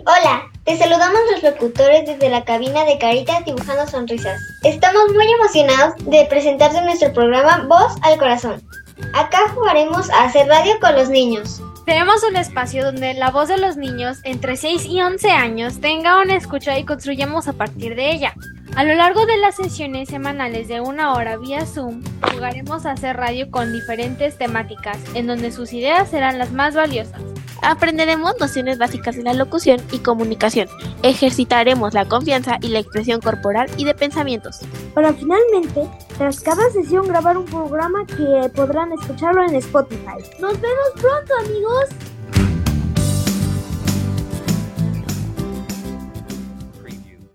hola. Te saludamos los locutores desde la cabina de Caritas Dibujando Sonrisas. Estamos muy emocionados de presentarte nuestro programa Voz al Corazón. Acá jugaremos a hacer radio con los niños. Tenemos un espacio donde la voz de los niños entre 6 y 11 años tenga una escucha y construyamos a partir de ella. A lo largo de las sesiones semanales de una hora vía Zoom, jugaremos a hacer radio con diferentes temáticas, en donde sus ideas serán las más valiosas. Aprenderemos nociones básicas de la locución y comunicación. Ejercitaremos la confianza y la expresión corporal y de pensamientos. Para finalmente, tras cada sesión, grabar un programa que podrán escucharlo en Spotify. Nos vemos pronto, amigos.